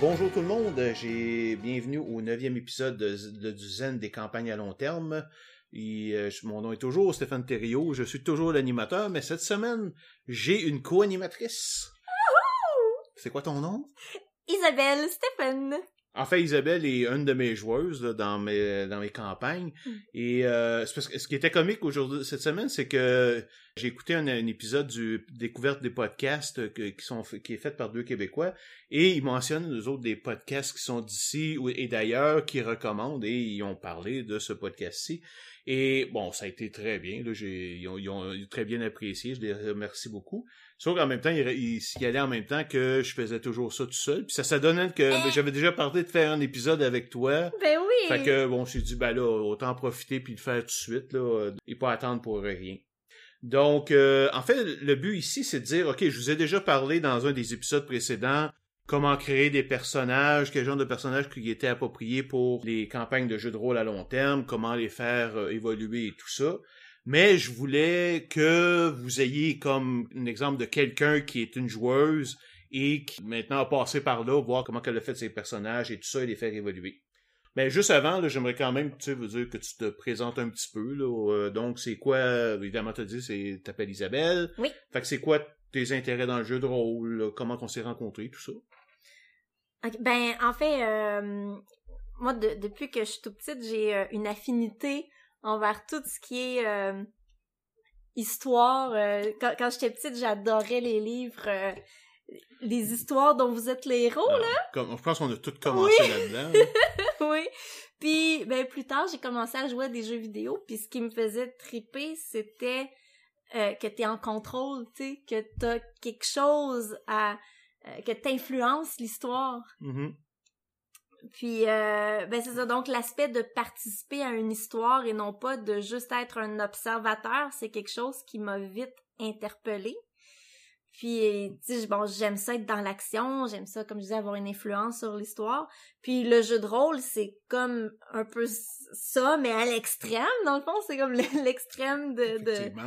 bonjour tout le monde, j'ai bienvenue au neuvième épisode de, de, du Zen des campagnes à long terme. Et, euh, mon nom est toujours Stéphane Thériault, je suis toujours l'animateur, mais cette semaine, j'ai une co-animatrice. C'est quoi ton nom? Isabelle Stéphane. En fait, Isabelle est une de mes joueuses là, dans mes dans mes campagnes. Mm. Et euh, c'est parce que ce qui était comique aujourd'hui cette semaine, c'est que j'ai écouté un, un épisode du découverte des podcasts que- qui sont qui est fait par deux Québécois et ils mentionnent les autres des podcasts qui sont d'ici et d'ailleurs qui recommandent et ils ont parlé de ce podcast-ci. Et bon, ça a été très bien. Là, j'ai, ils, ont, ils ont très bien apprécié. Je les remercie beaucoup. Sauf qu'en même temps, ils s'y allaient en même temps que je faisais toujours ça tout seul. Puis ça, ça donnait que Eh. j'avais déjà parlé de faire un épisode avec toi. Ben oui. Fait que bon, j'ai dit ben là, autant en profiter puis le faire tout de suite là, euh, et pas attendre pour rien. Donc, euh, en fait, le but ici, c'est de dire, ok, je vous ai déjà parlé dans un des épisodes précédents comment créer des personnages, quel genre de personnages qui étaient appropriés pour les campagnes de jeux de rôle à long terme, comment les faire euh, évoluer et tout ça. Mais je voulais que vous ayez comme un exemple de quelqu'un qui est une joueuse et qui maintenant a passé par là, voir comment elle a fait ses personnages et tout ça et les faire évoluer. Mais juste avant, j'aimerais quand même, tu sais, vous dire que tu te présentes un petit peu, là. Euh, donc, c'est quoi, évidemment, t'as dit, c'est, t'appelles Isabelle. Oui. Fait que c'est quoi tes intérêts dans le jeu de rôle, là, comment qu'on s'est rencontrés, tout ça? Ben, en fait, euh, moi, de- depuis que je suis toute petite, j'ai euh, une affinité envers tout ce qui est euh, histoire. euh, quand quand j'étais petite, j'adorais les livres, euh, les histoires dont vous êtes les héros. Ah, comme, je pense qu'on a tous commencé là-dedans. là. oui. Puis, ben, plus tard, j'ai commencé à jouer à des jeux vidéo. Puis, ce qui me faisait triper, c'était que t'es en contrôle, tu sais, que t'as quelque chose à... que t'influences l'histoire. Mhm. Puis, euh, ben, c'est ça. Donc, l'aspect de participer à une histoire et non pas de juste être un observateur, c'est quelque chose qui m'a vite interpellée. Puis, tu sais, bon, j'aime ça être dans l'action, j'aime ça, comme je disais, avoir une influence sur l'histoire. Puis, le jeu de rôle, c'est comme un peu ça, mais à l'extrême, dans le fond, c'est comme le- l'extrême de,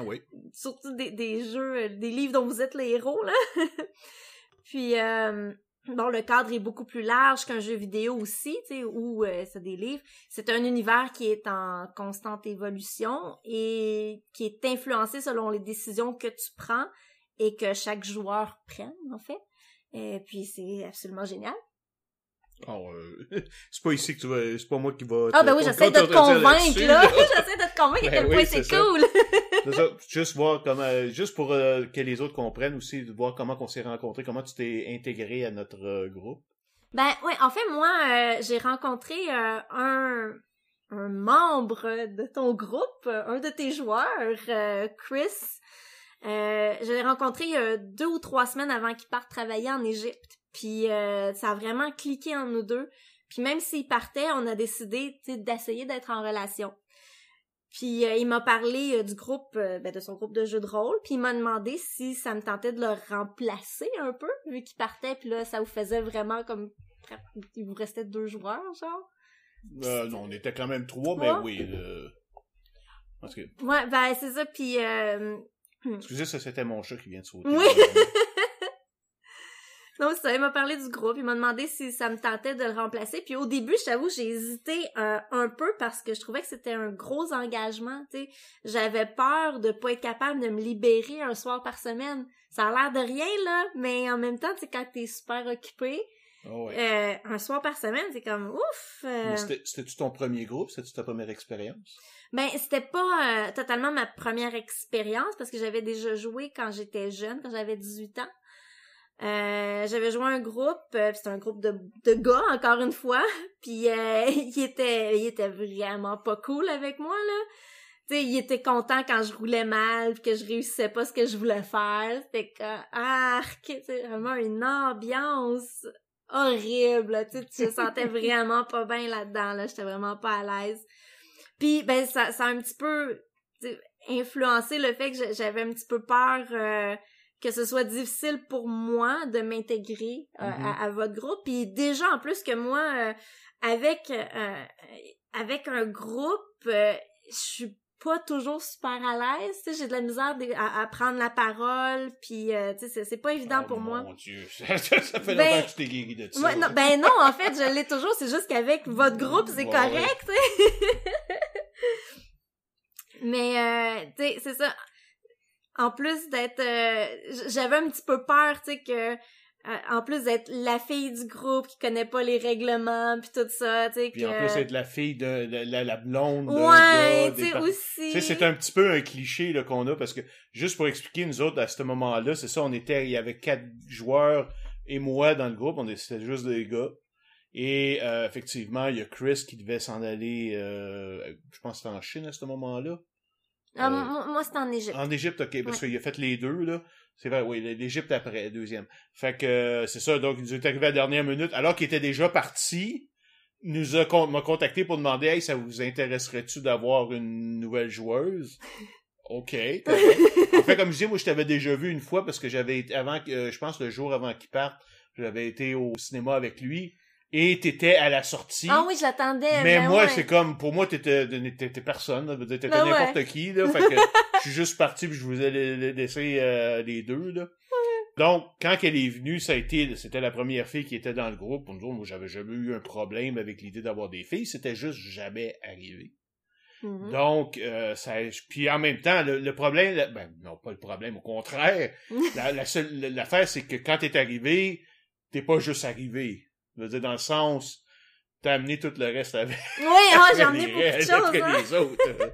oui. surtout des, des jeux, des livres dont vous êtes les héros, là. Puis, euh, bon, le cadre est beaucoup plus large qu'un jeu vidéo aussi, tu sais, ou euh, c'est des livres. C'est un univers qui est en constante évolution et qui est influencé selon les décisions que tu prends et que chaque joueur prenne, en fait. Et puis, c'est absolument génial. Alors, euh, c'est pas ici que tu vas, c'est pas moi qui va. Ah, ben oui, j'essaie de te convaincre, là. j'essaie de te convaincre à Ben quel oui, point c'est cool. Juste voir comment, juste pour euh, que les autres comprennent aussi, de voir comment on s'est rencontrés, comment tu t'es intégré à notre euh, groupe. Ben ouais, en fait moi euh, j'ai rencontré un un membre de ton groupe, un de tes joueurs, Chris. Je l'ai rencontré deux ou trois semaines avant qu'il parte travailler en Égypte. Puis ça a vraiment cliqué en nous deux. Puis même s'il partait, on a décidé d'essayer d'être en relation. Puis euh, il m'a parlé euh, du groupe, euh, ben, de son groupe de jeux de rôle, puis il m'a demandé si ça me tentait de le remplacer un peu, vu qu'il partait, puis là, ça vous faisait vraiment comme... Il vous restait deux joueurs, genre? Euh, non, on était quand même trois, mais oui. Parce que, Ouais, ben c'est ça, puis... euh, excusez, ça c'était mon chat qui vient de sauter. Oui. Non, ça, il m'a parlé du groupe, il m'a demandé si ça me tentait de le remplacer. Puis au début, je t'avoue, j'ai hésité euh, un peu parce que je trouvais que c'était un gros engagement, tu sais. J'avais peur de pas être capable de me libérer un soir par semaine. Ça a l'air de rien, là, mais en même temps, tu sais, quand t'es super occupé, Ah ouais. euh, un soir par semaine, c'est comme ouf! euh, C'était-tu ton premier groupe? C'était-tu ta première expérience? Ben, c'était pas euh, totalement ma première expérience parce que j'avais déjà joué quand j'étais jeune, quand j'avais 18 ans. Euh, j'avais joué un groupe, euh, c'était un groupe de, de gars encore une fois, puis euh, il était il était vraiment pas cool avec moi là. Tu sais, il était content quand je roulais mal, puis que je réussissais pas ce que je voulais faire. C'était comme arc, c'est vraiment une ambiance horrible. Tu tu te sentais vraiment pas bien là-dedans là, j'étais vraiment pas à l'aise. Puis ben ça ça a un petit peu influencé le fait que j'a- j'avais un petit peu peur euh, que ce soit difficile pour moi de m'intégrer euh, Mhm. à, à votre groupe. Puis déjà en plus que moi euh, avec euh, avec un groupe, euh, je suis pas toujours super à l'aise, tu sais, j'ai de la misère de- à, à prendre la parole, puis euh, tu sais, c'est- pas évident Oh, pour moi. Mon Dieu, ça, ça fait Ben, longtemps que tu t'es guéri de ça. Moi, non, ben non, en fait, je l'ai toujours, c'est juste qu'avec votre groupe, c'est Ouais, correct. Mais, euh, tu sais, c'est ça. En plus d'être... euh, J'avais un petit peu peur, tu sais, que... euh, en plus d'être la fille du groupe qui connaît pas les règlements puis tout ça, tu sais, Puis que... en plus, être la fille de, de- la, la blonde Ouais, tu sais, par- aussi. Tu sais, c'est un petit peu un cliché là, qu'on a parce que, juste pour expliquer, nous autres, à ce moment-là, c'est ça, on était, il y avait quatre joueurs et moi dans le groupe, on était juste des gars. Et euh, effectivement, il y a Chris qui devait s'en aller, euh, je pense que c'était en Chine à ce moment-là. Ah, Euh, moi, c'était en Égypte. En Égypte, ok, parce Ouais. qu'il a fait les deux, là. C'est vrai, oui, l'Égypte après, deuxième. Fait que euh, c'est ça, donc il nous est arrivé à la dernière minute, alors qu'il était déjà parti, nous a con- m'a contacté pour demander Hey, ça vous intéresserait-tu d'avoir une nouvelle joueuse? OK. en fait, comme je dis, moi je t'avais déjà vu une fois parce que j'avais été avant que euh, je pense le jour avant qu'il parte, j'avais été au cinéma avec lui et t'étais à la sortie. Ah oui, je l'attendais. Mais ben moi, ouais. c'est comme, pour moi, t'étais, t'étais personne, là. T'étais Ben ouais. n'importe qui, là. Fait que, je suis juste parti puis je vous ai la- la- laissé, euh, les deux, là. Donc, quand elle est venue, ça a été, c'était la première fille qui était dans le groupe. Pour nous autres, moi, j'avais jamais eu un problème avec l'idée d'avoir des filles. C'était juste jamais arrivé. Mhm. Donc, euh, ça, puis en même temps, le, le problème, ben, non, pas le problème, au contraire. la, la seule, l'affaire, c'est que quand t'es arrivé, t'es pas juste arrivé. Je veux dire, dans le sens, t'as amené tout le reste avec. Oui, ah, j'ai les- beaucoup de choses, hein. les autres.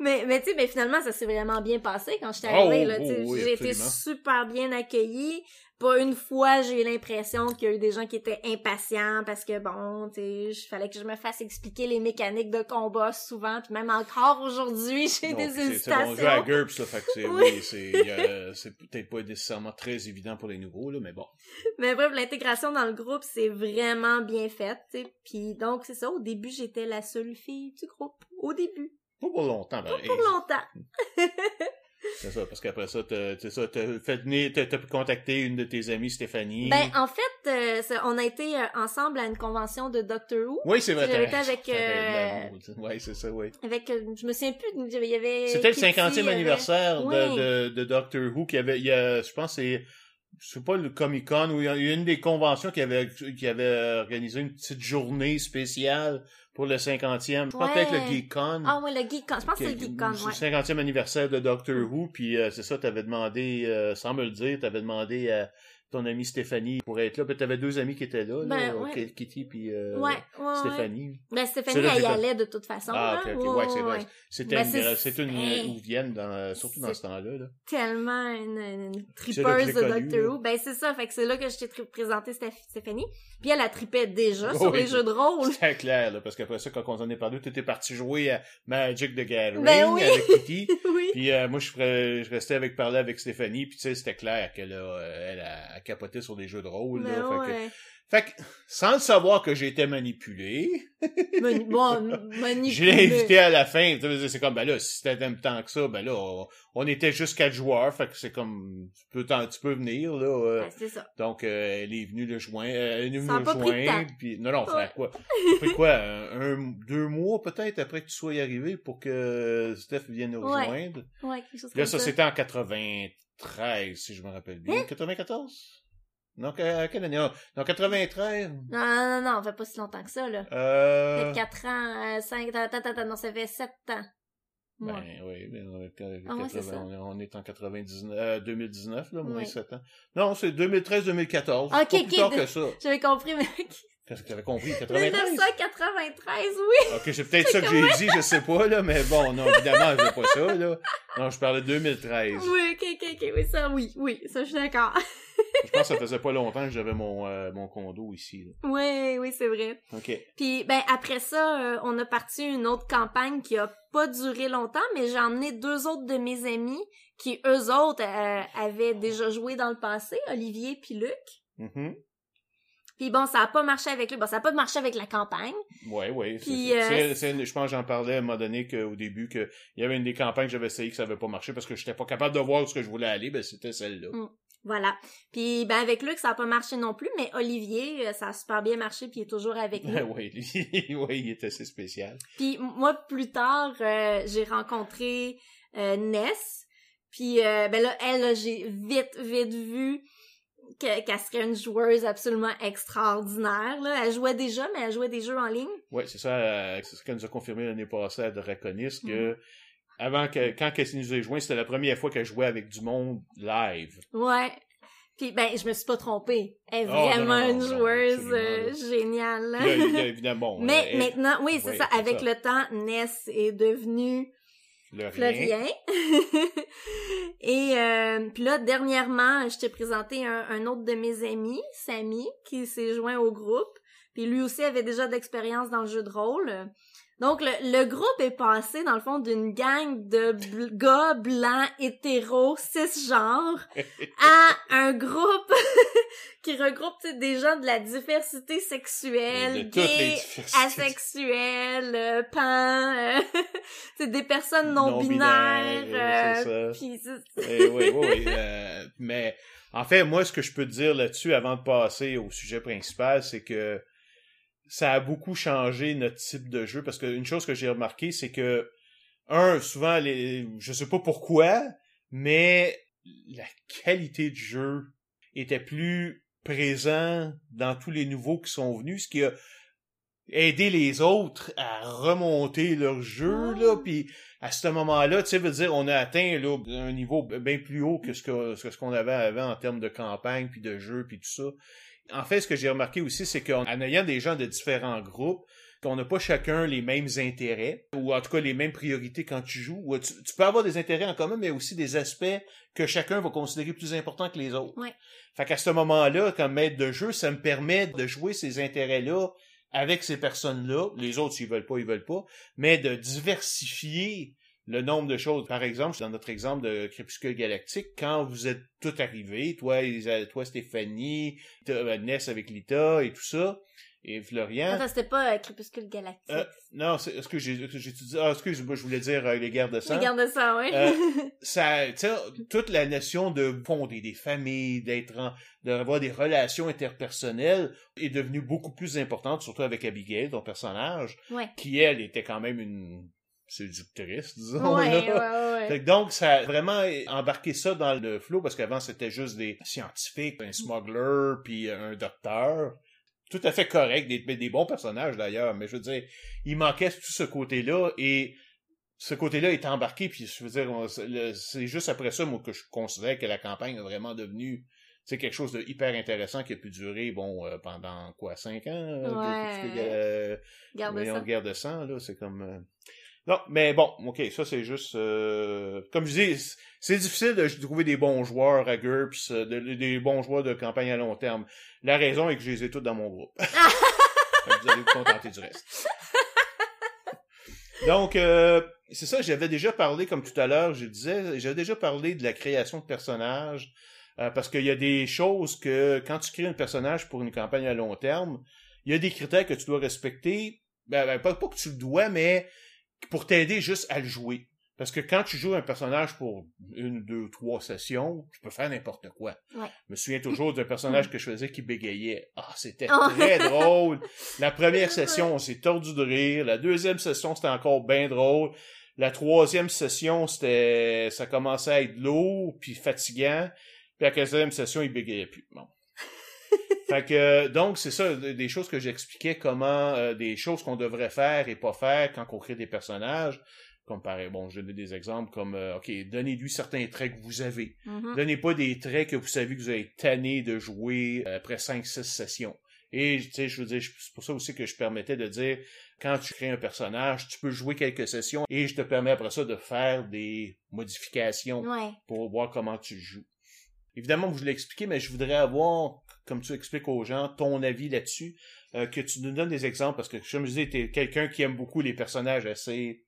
Mais, mais tu sais, mais finalement, ça s'est vraiment bien passé quand j'étais Oh, arrivée. là, oh, oui, j'ai été super bien accueillie. Pas une fois, j'ai eu l'impression qu'il y a eu des gens qui étaient impatients parce que, bon, tu sais, il fallait que je me fasse expliquer les mécaniques de combat souvent. Puis même encore aujourd'hui, j'ai des puis c'est- bon jeu à hésitations. GURPS, là, fait que c'est, Oui. c'est, euh, c'est peut-être pas nécessairement très évident pour les nouveaux, là, mais bon. Mais bref, l'intégration dans le groupe, c'est vraiment bien faite, tu sais. Puis donc, c'est ça, au début, j'étais la seule fille du groupe. Au début. Pas pour longtemps, ben, Pour longtemps. c'est ça, parce qu'après ça, t'as, fait venir, t'as, pu contacter une de tes amies, Stéphanie. Ben, en fait, euh, on a été euh, ensemble à une convention de Doctor Who. oui, c'est vrai, j'avais t'as- été avec, euh, Ouais, c'est ça, oui. Avec, euh, je me souviens plus, il y avait... C'était le Kitty, 50e il y avait- anniversaire Oui. de, de, de Doctor Who qui avait, il y a, je pense c'est, je sais pas, le Comic Con ou il y a une des conventions qui avait, qui avait organisé une petite journée spéciale pour le 50e. Je pense Ouais. peut-être le Geek Con. Ah ouais, le Geek Con. Je pense que c'est le Geek Con, le ouais. 50e anniversaire de Doctor Who, puis euh, c'est ça, t'avais demandé, euh, sans me le dire, t'avais demandé à ton amie Stéphanie pour être là, puis t'avais deux amis qui étaient là, là, Ben, ouais. Kitty puis euh, Ouais, ouais, ouais. Stéphanie. Ben, Stéphanie, là que elle y allait de toute façon. Ah, là. ok, ok, ouais, c'est vrai. C'était Ben, une, c'est- une dans, surtout dans ce temps-là, là. Tellement une, une là que tripeuse de Doctor là. Who. Ben, c'est ça. Fait que c'est là que je t'ai présenté Stéph- Stéphanie. Puis elle, a tripait déjà Oh, sur oui. les jeux de rôle. C'était clair, là, parce qu'après ça, quand on en est parlé, t'étais parti jouer à Magic the Gathering Ben oui. avec Kitty. oui. Puis euh, moi, je, restais avec parler avec Stéphanie, puis tu sais, c'était clair qu'elle a, euh, elle a, a capoté sur des jeux de rôle. là, Ben fait, que, ouais. fait que, sans le savoir que j'ai été manipulé, Mani- bon, manipulé. je l'ai invité à la fin. C'est comme, ben là, si t'aimes tant que ça, ben là, on, on était juste quatre joueurs, fait que c'est comme, tu peux, t'en- tu peux venir, là. euh, Ben, c'est ça. Donc, euh, elle est venue le joindre, euh, elle est venue Ça me joindre, temps. puis non, non, ça Ouais. fait quoi? Ça fait quoi, un, un- deux mois peut-être après que tu sois arrivé pour que Steph vienne nous Ouais. rejoindre? Ouais, quelque chose Là, comme ça, ça. c'était en 93, si je me rappelle bien. Hein? 94? Non, que- quelle année? Non, 93? Non, non, non, non, ça fait pas si longtemps que ça, là. Euh... Peut-être 4 ans, euh, 5, attends, attends, attends, non, ça fait 7 ans. Ben oui, mais on, est, Ah ouais, c'est 80, ça. on est- on en 99, euh, 2019, là, moins Ouais. 7 ans. Non, c'est 2013-2014. Ok, pas plus ok, tard de- que ça. J'avais compris, mais... Qu'est-ce que t'avais compris? 93? 1993, oui! Ok, c'est peut-être ça que j'ai dit, je sais pas, là, mais bon, non, évidemment, je pas ça, là. Non, je parlais de 2013. Oui, ok, ok, ok, oui, ça, oui, oui, ça, je suis d'accord. Je pense que ça faisait pas longtemps que j'avais mon, euh, mon condo ici, là. oui, oui, c'est vrai. Ok. Puis, ben, après ça, euh, on a parti une autre campagne qui a pas duré longtemps, mais j'ai emmené deux autres de mes amis qui, eux autres, euh, avaient déjà joué dans le passé, Olivier puis Luc. Mhm. Puis bon, ça a pas marché avec lui. Bon, ça a pas marché avec la campagne. Ouais, ouais. Puis, c'est- euh, je pense que j'en parlais à un moment donné qu'au début, qu'il y avait une des campagnes que j'avais essayé que ça avait pas marché parce que j'étais pas capable de voir où ce que je voulais aller, ben c'était celle-là. Mm. Voilà. Puis ben avec Luc, ça a pas marché non plus, mais Olivier, euh, ça a super bien marché, puis il est toujours avec nous. oui, lui, oui, il est assez spécial. Puis moi, plus tard, euh, j'ai rencontré euh, Ness. Puis euh, ben là, elle, j'ai vite, vite vu que- qu'elle serait une joueuse absolument extraordinaire. Là. Elle jouait déjà, mais elle jouait des jeux en ligne. Oui, c'est ça, euh, c'est ce qu'elle nous a confirmé l'année passée à Draconis, que Mhm. avant que, quand elle nous ait joint, c'était la première fois qu'elle jouait avec du monde live. Ouais. Puis ben, je me suis pas trompée. Elle est Oh, non, vraiment non, une joueuse euh, géniale. là. A évidemment, bon, Mais elle- maintenant, oui, c'est oui, ça. Avec ça. le temps, Ness est devenue le rien. Et euh, puis là, dernièrement, je t'ai présenté un, un autre de mes amis, Samy, qui s'est joint au groupe. Puis lui aussi avait déjà d'expérience dans le jeu de rôle. Donc le, le groupe est passé dans le fond d'une gang de bl- gars blancs hétéros cisgenres à un groupe qui regroupe des gens de la diversité sexuelle, gays, asexuels, euh, pan, euh, c'est des personnes non, Non-binaires, oui, euh, Eh oui, oui, oui, euh, mais en fait, moi, ce que je peux te dire là-dessus avant de passer au sujet principal, c'est que ça a beaucoup changé notre type de jeu parce qu'une chose que j'ai remarqué, c'est que un, souvent, les, je sais pas pourquoi, mais la qualité du jeu était plus présent dans tous les nouveaux qui sont venus, ce qui a aidé les autres à remonter leur jeu, Ah. là, puis à ce moment-là, tu sais, veut dire, on a atteint là, un niveau bien plus haut que ce que ce qu'on avait avant en termes de campagne, puis de jeu, puis tout ça. En fait, ce que j'ai remarqué aussi, c'est qu'en en ayant des gens de différents groupes, qu'on n'a pas chacun les mêmes intérêts, ou en tout cas les mêmes priorités quand tu joues. ou Tu, tu peux avoir des intérêts en commun, mais aussi des aspects que chacun va considérer plus importants que les autres. Ouais. Fait qu'à ce moment-là, comme maître de jeu, ça me permet de jouer ces intérêts-là avec ces personnes-là. Les autres, s'ils veulent pas, ils veulent pas. Mais de diversifier le nombre de choses. Par exemple, dans notre exemple de Crépuscule Galactique, quand vous êtes tous arrivés, toi, toi Stéphanie, euh, Ness avec Lita et tout ça, et Florian. Attends, c'était pas euh, Crépuscule Galactique. Euh, non, c'est, est-ce que j'ai, j'ai dit, ah, excuse-moi, je voulais dire euh, les guerres de sang. Regarde ça, ouais. Euh, ça, tu sais, toute la notion de fonder des familles, d'être en, d'avoir des relations interpersonnelles est devenue beaucoup plus importante, surtout avec Abigail, ton personnage, ouais. qui elle était quand même une séductrice, disons. Ouais, là. ouais. Fait que donc, ça a vraiment embarqué ça dans le flow, parce qu'avant, c'était juste des scientifiques, un smuggler, puis un docteur. Tout à fait correct, des, des bons personnages d'ailleurs, mais je veux dire, il manquait tout ce côté-là, et ce côté-là est embarqué, puis je veux dire, c'est juste après ça, moi, que je considère que la campagne a vraiment devenu c'est quelque chose de hyper intéressant qui a pu durer, bon, euh, pendant quoi, cinq ans? Ouais. euh, voyons, ça. guerre de sang, là, c'est comme... euh, Non, mais bon, ok, ça c'est juste... euh, Comme je dis, c'est difficile de trouver des bons joueurs à GURPS, euh, de- des bons joueurs de campagne à long terme. La raison est que je les ai tous dans mon groupe. Vous allez vous contenter du reste. Donc, euh, c'est ça, j'avais déjà parlé, comme tout à l'heure, je disais, j'avais déjà parlé de la création de personnages, euh, parce qu'il y a des choses que, quand tu crées un personnage pour une campagne à long terme, il y a des critères que tu dois respecter, ben, ben, pas, pas que tu le dois, mais pour t'aider juste à le jouer. Parce que quand tu joues un personnage pour une, deux, trois sessions, tu peux faire n'importe quoi. Ouais. Je me souviens toujours d'un personnage que je faisais qui bégayait. Ah, c'était Oh. très drôle. La première session, on s'est tordu de rire. La deuxième session, c'était encore bien drôle. La troisième session, c'était, ça commençait à être lourd puis fatigant. Puis la quatrième session, il bégayait plus. Bon. fait que, donc, c'est ça, des choses que j'expliquais comment, euh, des choses qu'on devrait faire et pas faire quand on crée des personnages. Comme par, bon, je donne des exemples comme, euh, OK, donnez-lui certains traits que vous avez. Mhm. Donnez pas des traits que vous savez que vous avez tanné de jouer euh, après 5-6 sessions. Et, tu sais, je veux dire, c'est pour ça aussi que je permettais de dire, quand tu crées un personnage, tu peux jouer quelques sessions et je te permets après ça de faire des modifications Ouais. pour voir comment tu joues. Évidemment, je l'ai expliqué, mais je voudrais avoir, comme tu expliques aux gens, ton avis là-dessus, euh, que tu nous donnes des exemples, parce que, comme je disais, t'es quelqu'un qui aime beaucoup les personnages assez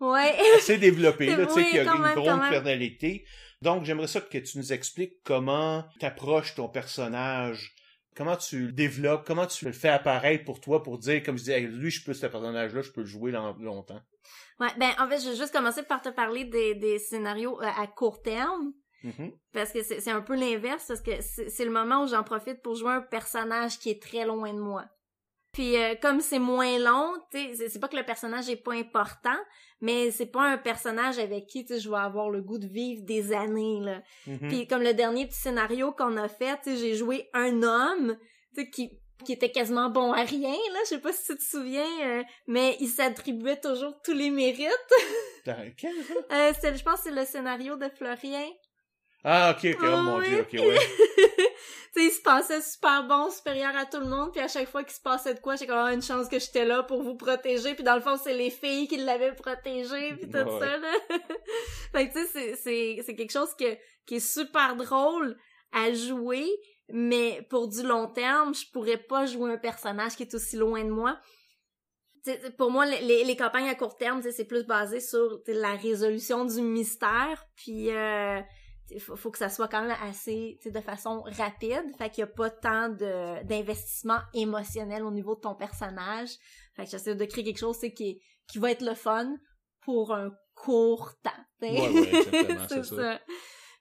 Ouais. assez développé, là, tu sais, Oui, qui a une même, grande personnalité. Donc, j'aimerais ça que tu nous expliques comment t'approches ton personnage, comment tu le développes, comment tu le fais apparaître pour toi, pour dire, comme je disais, Hey, lui, je peux ce personnage-là, je peux le jouer long- longtemps. Ouais, ben en fait, je vais juste commencer par te parler des, des scénarios euh, à court terme. Mhm. Parce que c'est un peu l'inverse, parce que c'est le moment où j'en profite pour jouer un personnage qui est très loin de moi. Puis euh, comme c'est moins long, c'est- pas que le personnage est pas important, mais c'est pas un personnage avec qui je vais avoir le goût de vivre des années là. Mhm. Puis comme le dernier petit scénario qu'on a fait, j'ai joué un homme, qui qui était quasiment bon à rien là, je sais pas si tu te souviens, euh, mais il s'attribuait toujours tous les mérites. Dans quel, ça? Euh, c'est- je pense que c'est le scénario de Florien. Ah, ok, ok, oh mon dieu, ok, ouais. tu sais, il se passait super bon, supérieur à tout le monde, puis à chaque fois qu'il se passait de quoi, j'ai comme ah, une chance que j'étais là pour vous protéger, puis dans le fond, c'est les filles qui l'avaient protégé, puis tout Ouais. ça, là. fait que tu sais, c'est- c'est, quelque chose que, qui est super drôle à jouer, mais pour du long terme, je pourrais pas jouer un personnage qui est aussi loin de moi. Tu sais, pour moi, les, les, campagnes à court terme, c'est plus basé sur la résolution du mystère, puis euh, faut, faut que ça soit quand même assez, de façon rapide. Fait qu'il y a pas tant de, d'investissement émotionnel au niveau de ton personnage. Fait que j'essaie de créer quelque chose, qui, qui va être le fun pour un court temps. Ouais, ouais, exactement, c'est ça.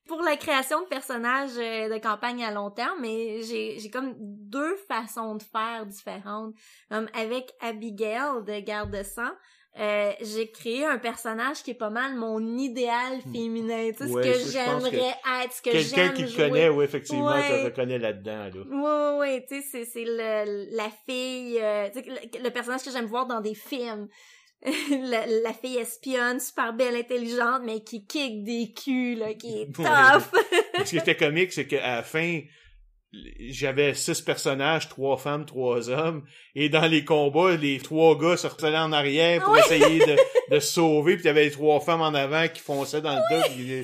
Pour la création de personnages euh, de campagne à long terme, mais j'ai, j'ai comme deux façons de faire différentes. Comme avec Abigail de Garde de sang, euh, j'ai créé un personnage qui est pas mal mon idéal féminin, tu sais, Ouais, ce que j'aimerais être, ce que Quelqu'un j'aime qui le jouer. connaît, oui, effectivement, Ouais. te reconnaît là-dedans, là. Ouais, ouais, tu sais, c'est, c'est le, la fille, euh, tu sais, le, le personnage que j'aime voir dans des films. la, la fille espionne, super belle, intelligente, mais qui kick des culs, là, qui est Ouais. tough. Ce qui était comique, c'est qu'à la fin, j'avais six personnages, trois femmes, trois hommes, et dans les combats, les trois gars se retournaient en arrière pour Oui. essayer de, de se sauver, puis il y avait les trois femmes en avant qui fonçaient dans le dos. Tu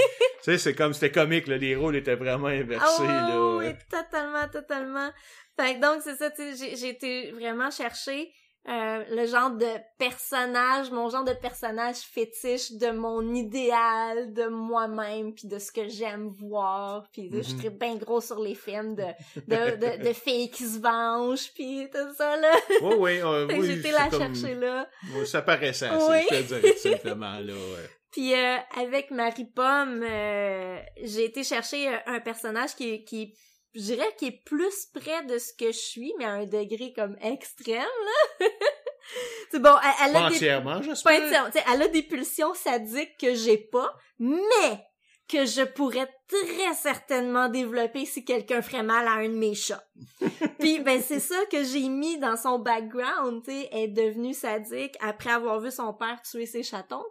sais, c'est comme, c'était comique, là, les rôles étaient vraiment inversés, Ah là. oui, totalement, totalement. Fait que donc, c'est ça, tu sais, j'ai- j'ai été vraiment chercher euh, le genre de personnage, mon genre de personnage fétiche de mon idéal, de moi-même, puis de ce que j'aime voir. Puis je Mhm. suis bien gros sur les films de, de, de, de filles qui se vengent, puis tout ça, là. Oui, oui, euh, oui, c'est la comme- chercher là. Ouais, Ça paraissait assez, Oui. je te dirais, simplement, là, ouais. Puis euh, avec Marie Pomme, euh, j'ai été chercher euh, un personnage qui, qui je dirais qui est plus près de ce que je suis, mais à un degré comme extrême là. c'est bon, elle, a des entièrement, pas j'espère. entièrement, tu sais, elle a des pulsions sadiques que j'ai pas, mais que je pourrais très certainement développer si quelqu'un ferait mal à un de mes chats. Puis ben c'est ça que j'ai mis dans son background, tu est devenue sadique après avoir vu son père tuer ses chatons.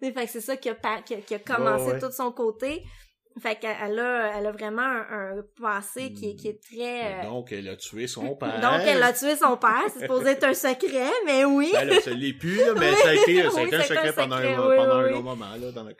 Tu sais, fait que c'est ça qui a, qui a, qui a commencé Ouais, ouais. tout de son côté. Fait qu'elle elle a, elle a vraiment un, un passé qui est, qui est très... euh, Donc, elle a tué son père. Donc, elle a tué son père. C'est supposé être un secret, mais oui. Ben là, ça l'est plus, là, mais ça a été, ça a Oui, été un un secret pendant, secret, un, oui, pendant oui, un oui. long moment, là, dans la...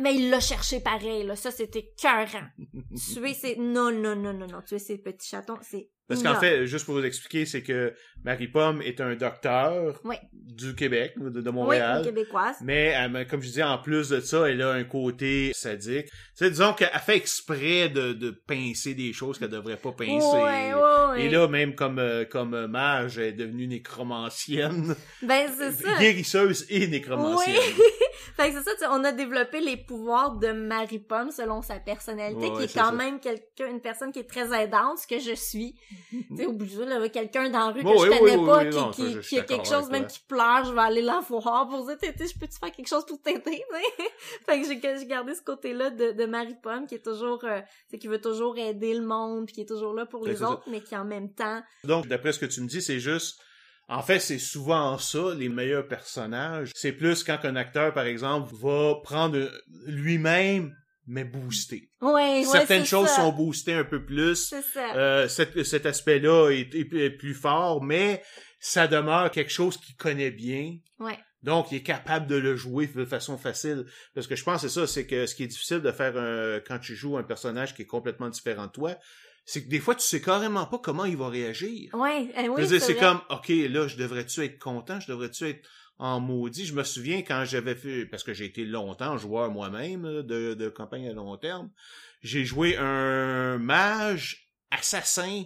Mais il l'a cherché pareil, là. Ça, c'était cœurant. tuer ses... Non, non, non, non, non. Tuer ses petits chatons, c'est... Parce qu'en fait, juste pour vous expliquer, c'est que Marie Pomme est un docteur Oui. du Québec, de, de Oui, Montréal. une québécoise. Mais elle- comme je dis, en plus de ça, elle a un côté sadique. Tu sais, disons qu'elle fait exprès de, de pincer des choses qu'elle devrait pas pincer. Ouais, ouais. Et là, même comme euh, comme euh, mage, elle est devenue nécromancienne, Ben, c'est ça. guérisseuse et nécromancienne. Fait que c'est ça, on a développé les pouvoirs de Marie-Pomme selon sa personnalité, qui est c'est quand ça. même quelqu'un, une personne qui est très aidante, ce que je suis. Tu sais, obligé, là, quelqu'un dans la rue que je connais pas, qui, non, qui, a quelque chose, même qui pleure, je vais aller la voir pour dire, Tété, je peux-tu faire quelque chose pour t'aider, tu fait que j'ai, j'ai gardé ce côté-là de, de Marie-Pomme, qui est toujours, euh, c'est qui veut toujours aider le monde, puis qui est toujours là pour Ouais, les ça. autres, mais qui en même temps, Donc, d'après ce que tu me dis, c'est juste... En fait, c'est souvent ça, les meilleurs personnages. C'est plus quand un acteur, par exemple, va prendre euh, lui-même, mais boosté. ouais, Certaines choses ça. sont boostées un peu plus. C'est ça. Euh, cet, cet aspect-là est, est- est plus fort, mais ça demeure quelque chose qu'il connaît bien. Ouais. Donc, il est capable de le jouer de façon facile. Parce que je pense que c'est ça, c'est que ce qui est difficile de faire un- quand tu joues un personnage qui est complètement différent de toi, c'est que des fois, tu sais carrément pas comment il va réagir. Ouais, euh, oui, c'est comme, OK, là, je devrais-tu être content? Je devrais-tu être en maudit? Je me souviens quand j'avais fait, parce que j'ai été longtemps joueur moi-même de, campagne à long terme, j'ai joué un mage, assassin